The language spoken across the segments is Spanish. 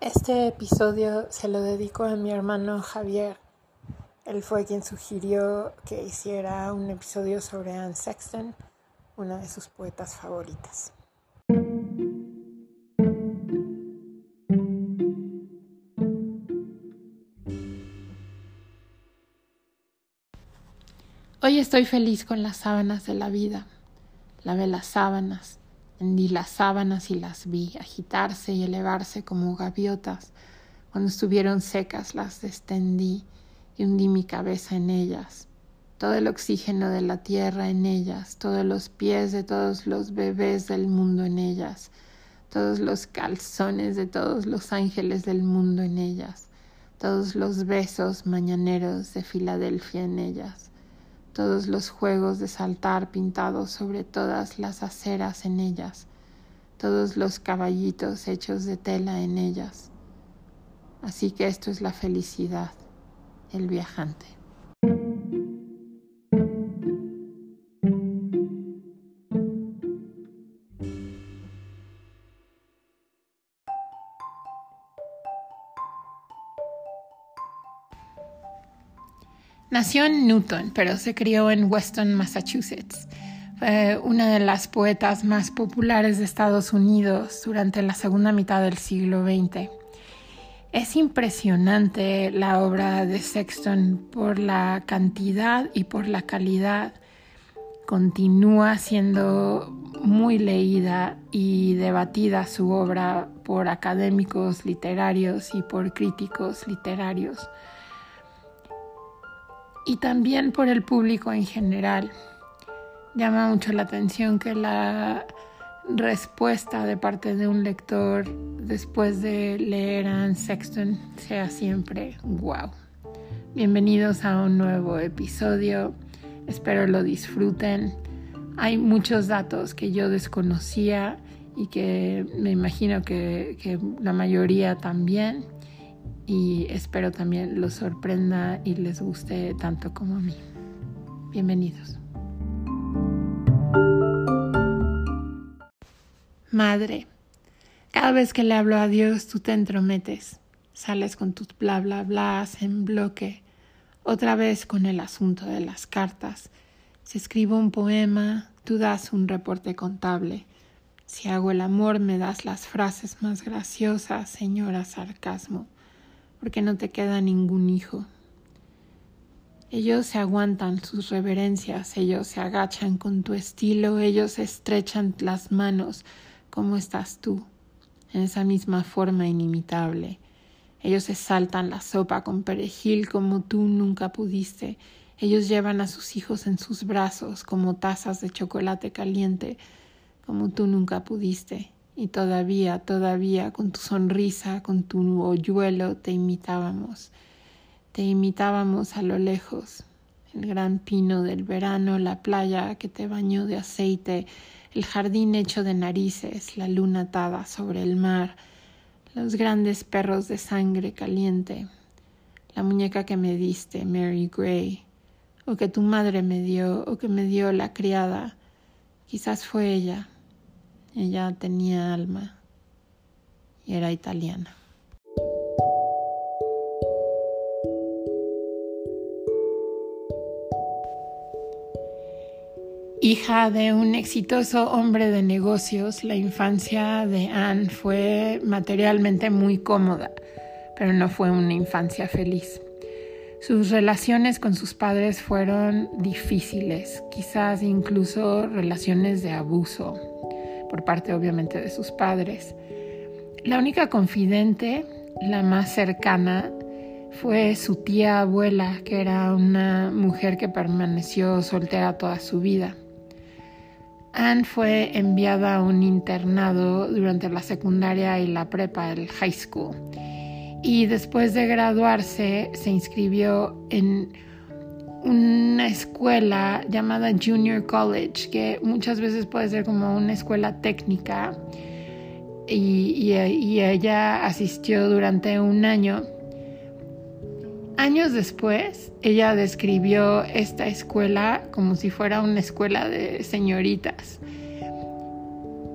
Este episodio se lo dedico a mi hermano Javier. Él fue quien sugirió que hiciera un episodio sobre Anne Sexton, una de sus poetas favoritas. Hoy estoy feliz con las sábanas de la vida. Lavé las sábanas, Hendí las sábanas y las vi agitarse y elevarse como gaviotas. Cuando estuvieron secas las destendí y hundí mi cabeza en ellas. Todo el oxígeno de la tierra en ellas, todos los pies de todos los bebés del mundo en ellas, todos los calzones de todos los ángeles del mundo en ellas, todos los besos mañaneros de Filadelfia en ellas todos los juegos de saltar pintados sobre todas las aceras en ellas, todos los caballitos hechos de tela en ellas. Así que esto es la felicidad, el viajante. Nació en Newton, pero se crió en Weston, Massachusetts. Fue una de las poetas más populares de Estados Unidos durante la segunda mitad del siglo XX. Es impresionante la obra de Sexton por la cantidad y por la calidad. Continúa siendo muy leída y debatida su obra por académicos literarios y por críticos literarios y también por el público en general. Llama mucho la atención que la respuesta de parte de un lector después de leer a Anne Sexton sea siempre wow. Bienvenidos a un nuevo episodio, espero lo disfruten. Hay muchos datos que yo desconocía y que me imagino que, que la mayoría también y espero también los sorprenda y les guste tanto como a mí. Bienvenidos. Madre, cada vez que le hablo a Dios tú te entrometes, sales con tus bla bla blas en bloque, otra vez con el asunto de las cartas. Si escribo un poema, tú das un reporte contable. Si hago el amor, me das las frases más graciosas, señora sarcasmo porque no te queda ningún hijo. Ellos se aguantan sus reverencias, ellos se agachan con tu estilo, ellos estrechan las manos como estás tú, en esa misma forma inimitable. Ellos se saltan la sopa con perejil como tú nunca pudiste. Ellos llevan a sus hijos en sus brazos como tazas de chocolate caliente, como tú nunca pudiste y todavía, todavía con tu sonrisa, con tu hoyuelo te imitábamos. Te imitábamos a lo lejos, el gran pino del verano, la playa que te bañó de aceite, el jardín hecho de narices, la luna atada sobre el mar, los grandes perros de sangre caliente, la muñeca que me diste, Mary Gray, o que tu madre me dio, o que me dio la criada, quizás fue ella, ella tenía alma y era italiana. Hija de un exitoso hombre de negocios, la infancia de Anne fue materialmente muy cómoda, pero no fue una infancia feliz. Sus relaciones con sus padres fueron difíciles, quizás incluso relaciones de abuso por parte obviamente de sus padres. La única confidente, la más cercana, fue su tía abuela, que era una mujer que permaneció soltera toda su vida. Anne fue enviada a un internado durante la secundaria y la prepa, el high school. Y después de graduarse se inscribió en una escuela llamada Junior College, que muchas veces puede ser como una escuela técnica, y, ella asistió durante un año. Años después, ella describió esta escuela como si fuera una escuela de señoritas.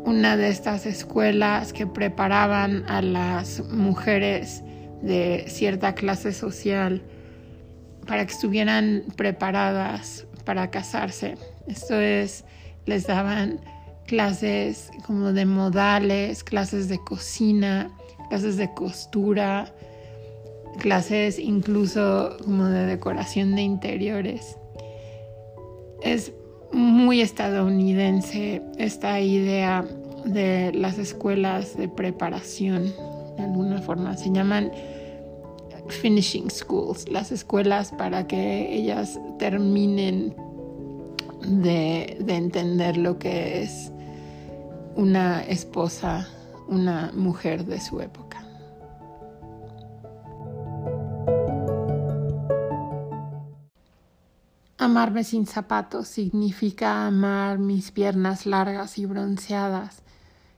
una de estas escuelas que preparaban a las mujeres de cierta clase social para que estuvieran preparadas para casarse. Esto es, les daban clases como de modales, clases de cocina, clases de costura, clases incluso como de decoración de interiores. Es muy estadounidense esta idea de las escuelas de preparación, de alguna forma. Se llaman finishing schools, las escuelas para que ellas terminen de, de entender lo que es una esposa, una mujer de su época. Amarme sin zapatos significa amar mis piernas largas y bronceadas,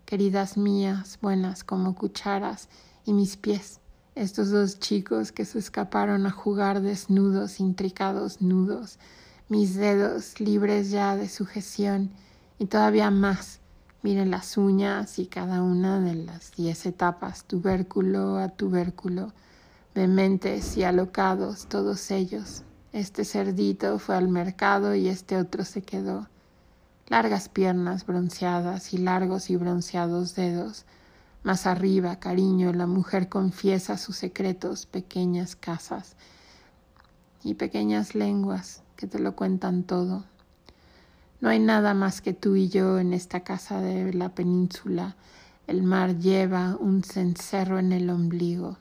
queridas mías, buenas como cucharas, y mis pies, estos dos chicos que se escaparon a jugar desnudos, intricados nudos, mis dedos libres ya de sujeción, y todavía más, miren las uñas y cada una de las diez etapas, tubérculo a tubérculo, dementes y alocados todos ellos, este cerdito fue al mercado y este otro se quedó. Largas piernas bronceadas y largos y bronceados dedos. Más arriba, cariño, la mujer confiesa sus secretos, pequeñas casas y pequeñas lenguas que te lo cuentan todo. No hay nada más que tú y yo en esta casa de la península. El mar lleva un cencerro en el ombligo.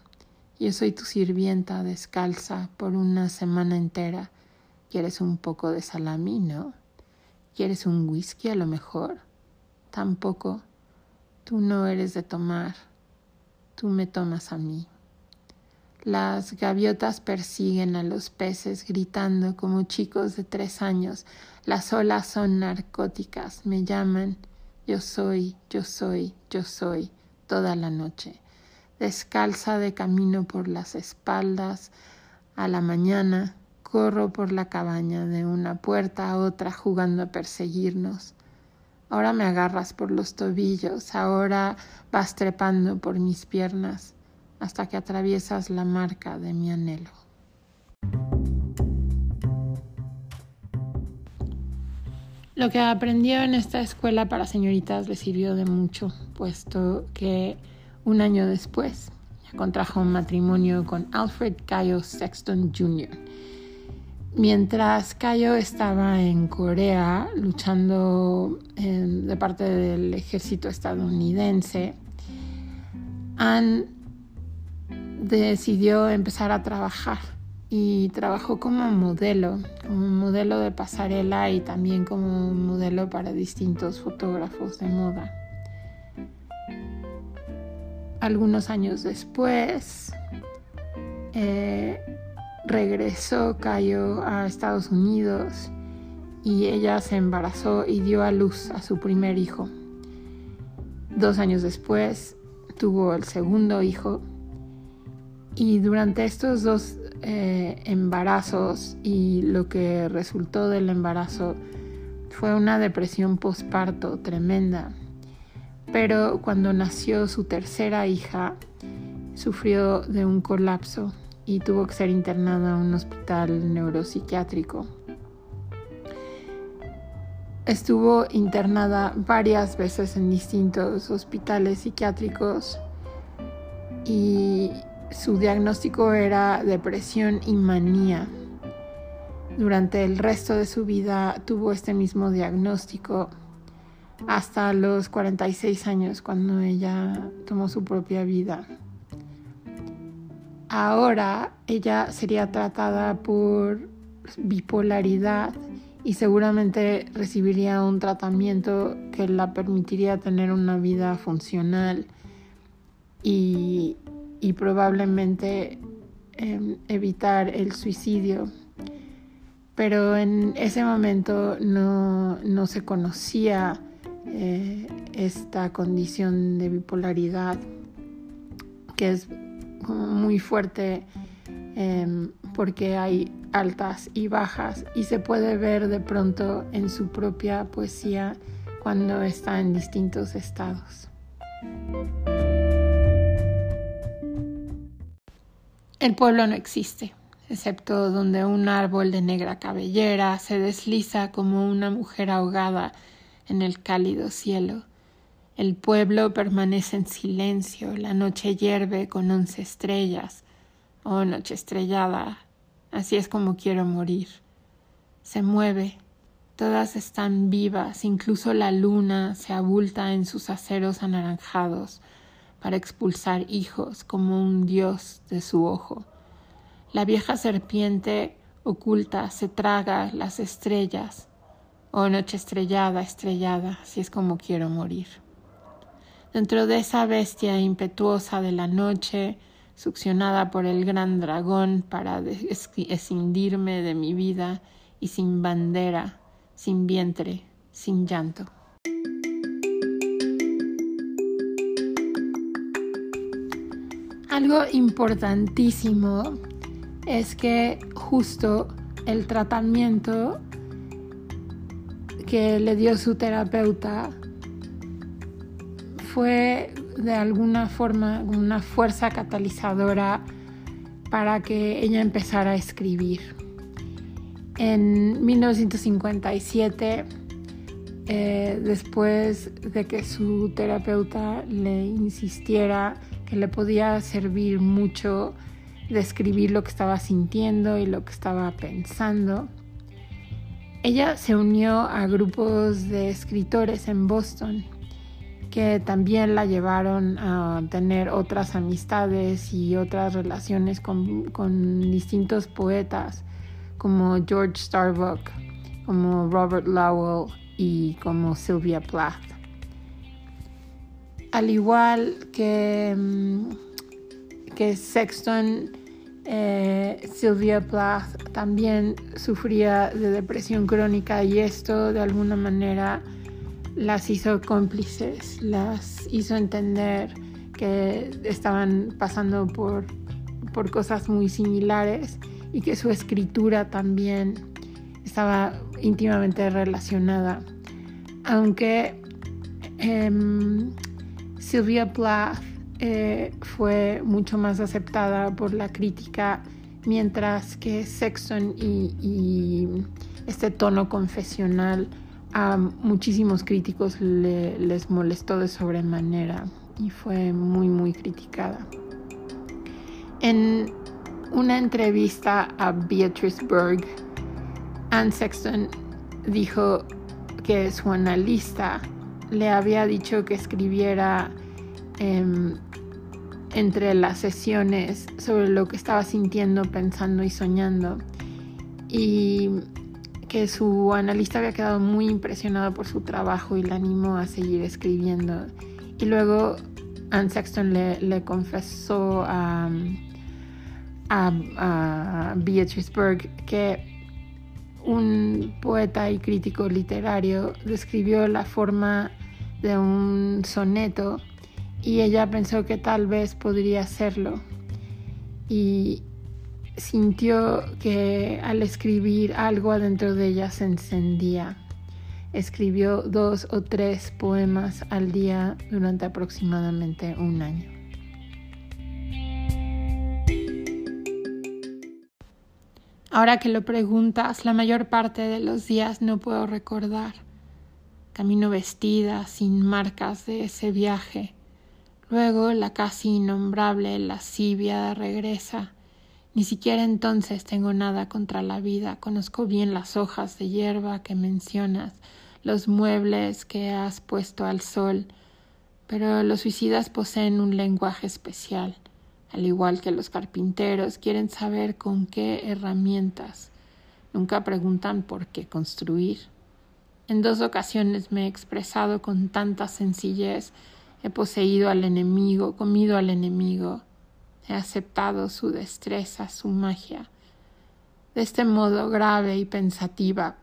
Yo soy tu sirvienta descalza por una semana entera. ¿Quieres un poco de salami, no? ¿Quieres un whisky a lo mejor? Tampoco. Tú no eres de tomar. Tú me tomas a mí. Las gaviotas persiguen a los peces gritando como chicos de tres años. Las olas son narcóticas. Me llaman. Yo soy, yo soy, yo soy, toda la noche descalza de camino por las espaldas, a la mañana corro por la cabaña de una puerta a otra jugando a perseguirnos. Ahora me agarras por los tobillos, ahora vas trepando por mis piernas hasta que atraviesas la marca de mi anhelo. Lo que aprendió en esta escuela para señoritas le sirvió de mucho, puesto que un año después, contrajo un matrimonio con Alfred Cayo Sexton Jr. Mientras Cayo estaba en Corea luchando de parte del ejército estadounidense, Anne decidió empezar a trabajar y trabajó como modelo, como modelo de pasarela y también como modelo para distintos fotógrafos de moda. Algunos años después, eh, regresó Cayo a Estados Unidos y ella se embarazó y dio a luz a su primer hijo. Dos años después tuvo el segundo hijo. Y durante estos dos eh, embarazos y lo que resultó del embarazo fue una depresión posparto tremenda. Pero cuando nació su tercera hija sufrió de un colapso y tuvo que ser internada en un hospital neuropsiquiátrico. Estuvo internada varias veces en distintos hospitales psiquiátricos y su diagnóstico era depresión y manía. Durante el resto de su vida tuvo este mismo diagnóstico hasta los 46 años cuando ella tomó su propia vida. Ahora ella sería tratada por bipolaridad y seguramente recibiría un tratamiento que la permitiría tener una vida funcional y, probablemente em, evitar el suicidio. Pero en ese momento no, no se conocía eh, esta condición de bipolaridad que es muy fuerte em, porque hay altas y bajas y se puede ver de pronto en su propia poesía cuando está en distintos estados. El pueblo no existe, excepto donde un árbol de negra cabellera se desliza como una mujer ahogada en el cálido cielo. El pueblo permanece en silencio, la noche hierve con once estrellas. Oh, noche estrellada, así es como quiero morir. Se mueve, todas están vivas, incluso la luna se abulta en sus aceros anaranjados para expulsar hijos como un dios de su ojo. La vieja serpiente oculta se traga las estrellas. Oh noche estrellada, estrellada, así es como quiero morir. Dentro de esa bestia impetuosa de la noche, succionada por el gran dragón para escindirme de mi vida y sin bandera, sin vientre, sin llanto. Algo importantísimo es que justo el tratamiento que le dio su terapeuta fue de alguna forma una fuerza catalizadora para que ella empezara a escribir. En 1957, eh, después de que su terapeuta le insistiera que le podía servir mucho describir lo que estaba sintiendo y lo que estaba pensando, ella se unió a grupos de escritores en Boston que también la llevaron a tener otras amistades y otras relaciones con, distintos poetas como George Starbuck, como Robert Lowell y como Sylvia Plath. Al igual que, mm, que Sexton, eh, Sylvia Plath también sufría de depresión crónica y esto de alguna manera las hizo cómplices, las hizo entender que estaban pasando por, por cosas muy similares y que su escritura también estaba íntimamente relacionada. Aunque em, Sylvia Plath eh, fue mucho más aceptada por la crítica, mientras que Sexton y este tono confesional a muchísimos críticos les molestó de sobremanera y fue muy muy criticada. En una entrevista a Beatrice Berg, Anne Sexton dijo que su analista le había dicho que escribiera em, entre las sesiones sobre lo que estaba sintiendo, pensando y soñando. Y que su analista había quedado muy impresionado por su trabajo y le animó a seguir escribiendo. Y luego Anne Sexton le, confesó a, a, Beatrice Berg que un poeta y crítico literario describió la forma de un soneto y ella pensó que tal vez podría hacerlo. Y, sintió que al escribir algo adentro de ella se encendía. Escribió dos o tres poemas al día durante aproximadamente un año. Ahora que lo preguntas, la mayor parte de los días no puedo recordar. Camino vestida, sin marcas de ese viaje. Luego la casi innombrable lascivia regresa ni siquiera entonces tengo nada contra la vida. Conozco bien las hojas de hierba que mencionas, los muebles que has puesto al sol, pero los suicidas poseen un lenguaje especial. Al igual que los carpinteros, quieren saber con qué herramientas. Nunca preguntan por qué construir. En dos ocasiones me he expresado con tanta sencillez. He poseído al enemigo, comido al enemigo. He aceptado su destreza, su magia. De este modo grave y pensativa,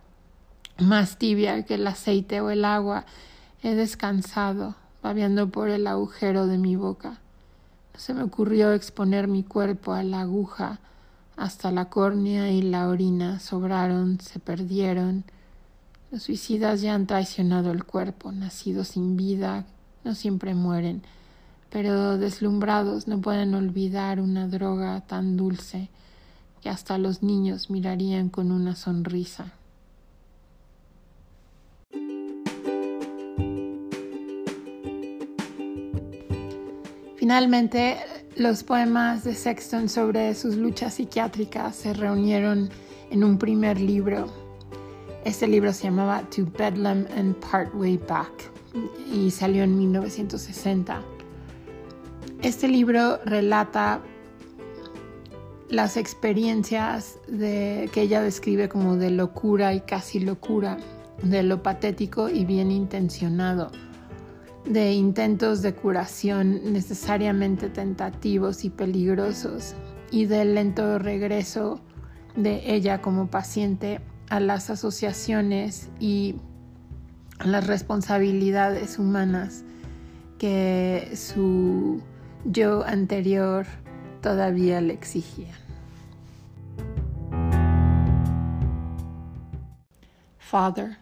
más tibia que el aceite o el agua, he descansado, babeando por el agujero de mi boca. No se me ocurrió exponer mi cuerpo a la aguja, hasta la córnea y la orina sobraron, se perdieron. Los suicidas ya han traicionado el cuerpo, nacidos sin vida, no siempre mueren, pero deslumbrados no pueden olvidar una droga tan dulce que hasta los niños mirarían con una sonrisa. Finalmente, los poemas de Sexton sobre sus luchas psiquiátricas se reunieron en un primer libro. Este libro se llamaba To Bedlam and Partway Back y salió en 1960. Este libro relata las experiencias que ella describe como de locura y casi locura, de lo patético y bien intencionado, de intentos de curación necesariamente tentativos y peligrosos, y del lento regreso de ella como paciente a las asociaciones y las responsabilidades humanas que su yo anterior todavía le exigía. Father,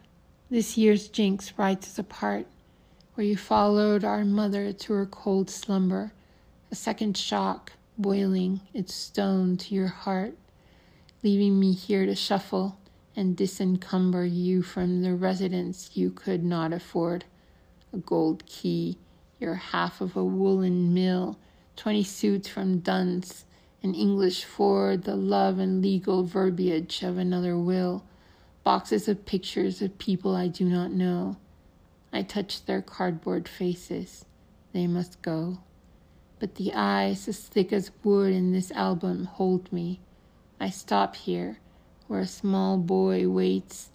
this year's jinx writes us apart, where you followed our mother to her cold slumber, a second shock boiling its stone to your heart, leaving me here to shuffle and disencumber you from the residence you could not afford. A gold key, your half of a woolen mill, twenty suits from Dunn's, an English for the love and legal verbiage of another will, boxes of pictures of people I do not know. I touch their cardboard faces. They must go. But the eyes as thick as wood in this album hold me. I stop here where a small boy waits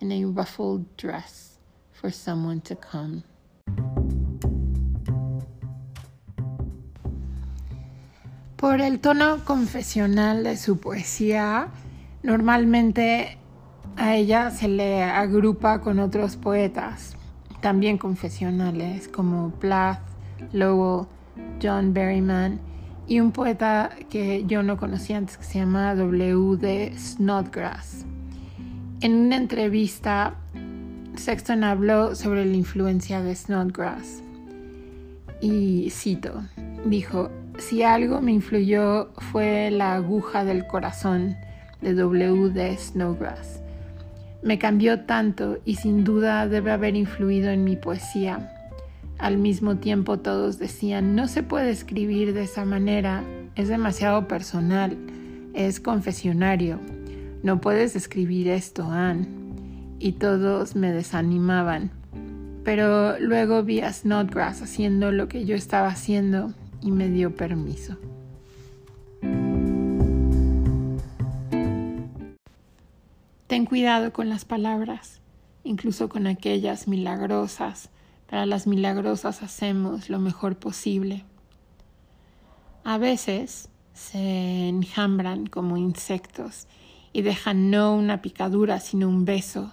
in a ruffled dress for someone to come. Por el tono confesional de su poesía, normalmente a ella se le agrupa con otros poetas, también confesionales, como Plath, Lowell, John Berryman y un poeta que yo no conocía antes que se llama W. D. Snodgrass. En una entrevista, Sexton habló sobre la influencia de Snodgrass y cito, dijo, si algo me influyó fue la aguja del corazón de W. D. Snodgrass. Me cambió tanto y sin duda debe haber influido en mi poesía al mismo tiempo todos decían, no se puede escribir de esa manera, es demasiado personal, es confesionario, no puedes escribir esto, Anne. Y todos me desanimaban. Pero luego vi a Snodgrass haciendo lo que yo estaba haciendo y me dio permiso. Ten cuidado con las palabras, incluso con aquellas milagrosas para las milagrosas hacemos lo mejor posible. A veces se enjambran como insectos y dejan no una picadura sino un beso.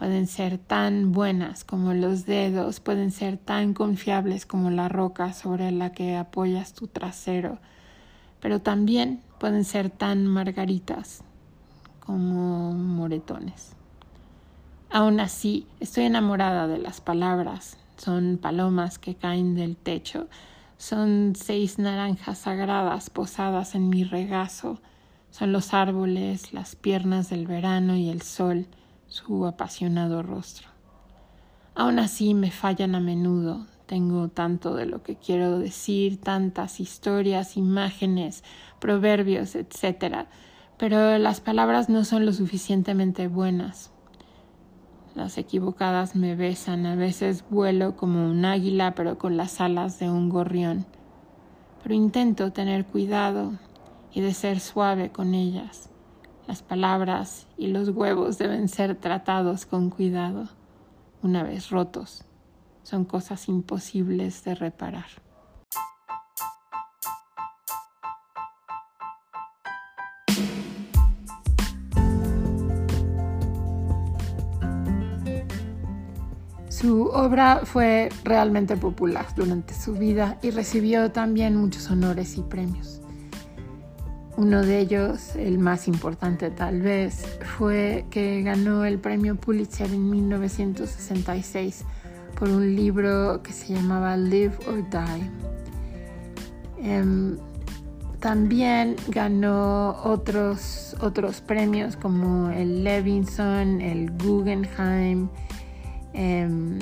Pueden ser tan buenas como los dedos, pueden ser tan confiables como la roca sobre la que apoyas tu trasero, pero también pueden ser tan margaritas como moretones. Aún así, estoy enamorada de las palabras. Son palomas que caen del techo. Son seis naranjas sagradas posadas en mi regazo. Son los árboles, las piernas del verano y el sol, su apasionado rostro. Aún así me fallan a menudo. Tengo tanto de lo que quiero decir, tantas historias, imágenes, proverbios, etc. Pero las palabras no son lo suficientemente buenas. Las equivocadas me besan, a veces vuelo como un águila, pero con las alas de un gorrión. Pero intento tener cuidado y de ser suave con ellas. Las palabras y los huevos deben ser tratados con cuidado. Una vez rotos, son cosas imposibles de reparar. Su obra fue realmente popular durante su vida y recibió también muchos honores y premios. Uno de ellos, el más importante tal vez, fue que ganó el premio Pulitzer en 1966 por un libro que se llamaba Live or Die. Em, también ganó otros, otros premios como el Levinson, el Guggenheim em,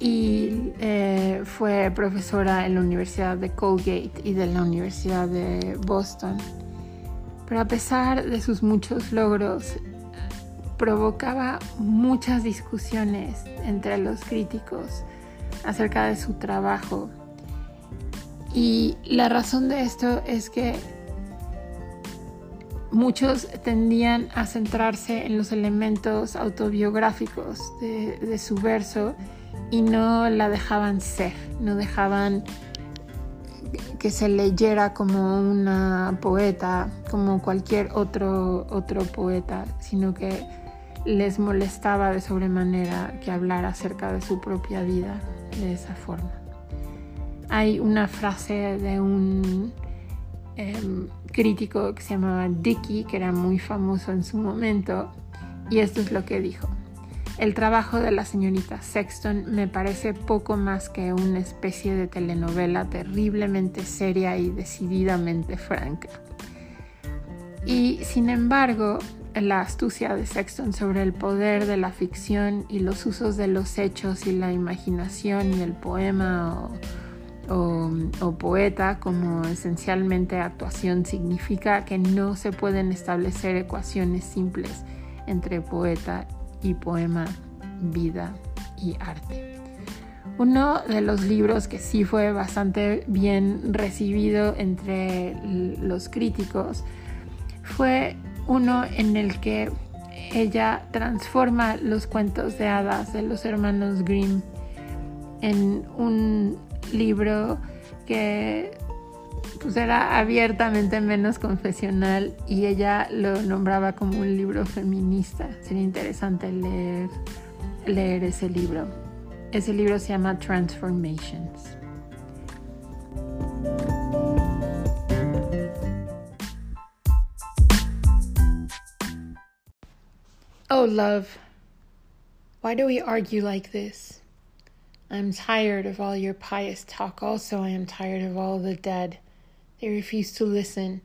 y eh, fue profesora en la Universidad de Colgate y de la Universidad de Boston. Pero a pesar de sus muchos logros, provocaba muchas discusiones entre los críticos acerca de su trabajo y la razón de esto es que muchos tendían a centrarse en los elementos autobiográficos de, su verso y no la dejaban ser, no dejaban que se leyera como una poeta, como cualquier otro, otro poeta, sino que les molestaba de sobremanera que hablara acerca de su propia vida de esa forma. Hay una frase de un em, crítico que se llamaba Dickey, que era muy famoso en su momento, y esto es lo que dijo. El trabajo de la señorita Sexton me parece poco más que una especie de telenovela terriblemente seria y decididamente franca. Y sin embargo, la astucia de Sexton sobre el poder de la ficción y los usos de los hechos y la imaginación y el poema o, poeta como esencialmente actuación significa que no se pueden establecer ecuaciones simples entre poeta y poema, vida y arte. Uno de los libros que sí fue bastante bien recibido entre los críticos fue uno en el que ella transforma los cuentos de hadas de los hermanos Grimm en un libro que pues era abiertamente menos confesional y ella lo nombraba como un libro feminista. Sería interesante leer, leer ese libro. Ese libro se llama Transformations. Oh, love, why do we argue like this? I am tired of all your pious talk. Also, I am tired of all the dead. They refuse to listen,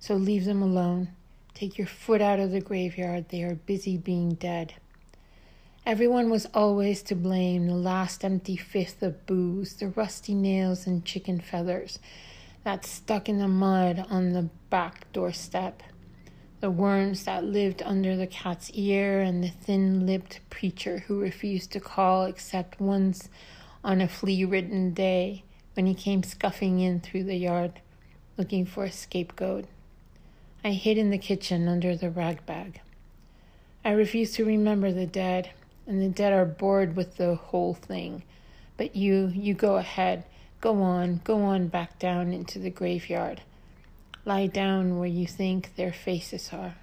so leave them alone. Take your foot out of the graveyard. They are busy being dead. Everyone was always to blame the last empty fifth of booze, the rusty nails and chicken feathers that stuck in the mud on the back doorstep, the worms that lived under the cat's ear, and the thin lipped preacher who refused to call except once on a flea ridden day when he came scuffing in through the yard looking for a scapegoat. I hid in the kitchen under the rag bag. I refuse to remember the dead, and the dead are bored with the whole thing. But you, you go ahead. Go on, go on back down into the graveyard. Lie down where you think their faces are.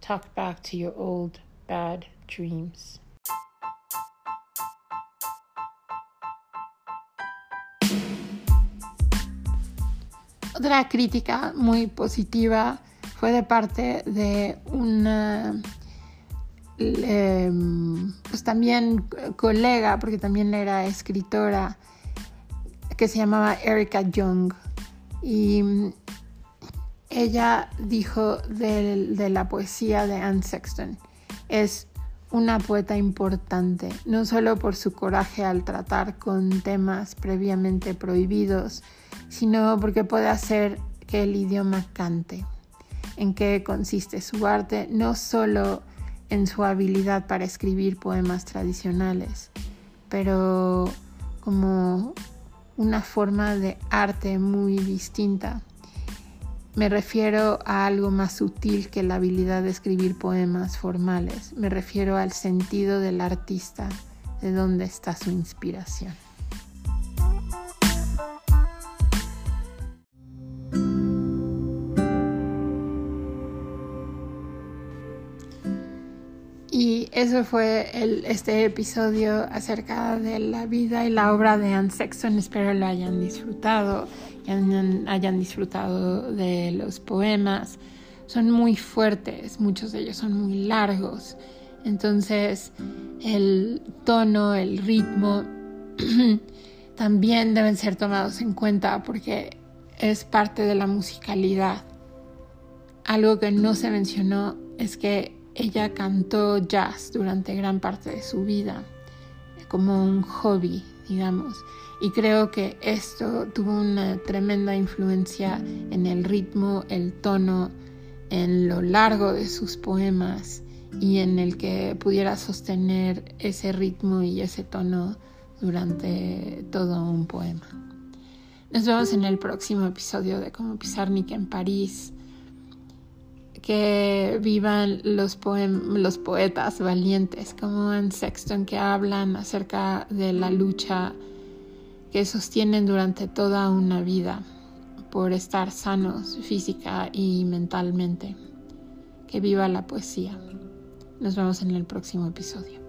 Talk back to your old bad dreams. Otra crítica muy positiva fue de parte de una em, pues también colega, porque también era escritora, que se llamaba Erika Young. Y ella dijo de, de la poesía de Anne Sexton, es una poeta importante, no solo por su coraje al tratar con temas previamente prohibidos, sino porque puede hacer que el idioma cante. ¿En qué consiste su arte? No solo en su habilidad para escribir poemas tradicionales, pero como una forma de arte muy distinta. Me refiero a algo más sutil que la habilidad de escribir poemas formales. Me refiero al sentido del artista, de dónde está su inspiración. eso fue este episodio acerca de la vida y la obra de Anne Sexton. Espero lo hayan disfrutado y hayan disfrutado de los poemas. Son muy fuertes, muchos de ellos son muy largos. Entonces el tono, el ritmo también deben ser tomados en cuenta porque es parte de la musicalidad. Algo que no se mencionó es que ella cantó jazz durante gran parte de su vida, como un hobby, digamos, y creo que esto tuvo una tremenda influencia en el ritmo, el tono, en lo largo de sus poemas y en el que pudiera sostener ese ritmo y ese tono durante todo un poema. Nos vemos en el próximo episodio de Como Pizarnik en París que vivan los, los poetas valientes como en Sexton que hablan acerca de la lucha que sostienen durante toda una vida por estar sanos física y mentalmente. Que viva la poesía. Nos vemos en el próximo episodio.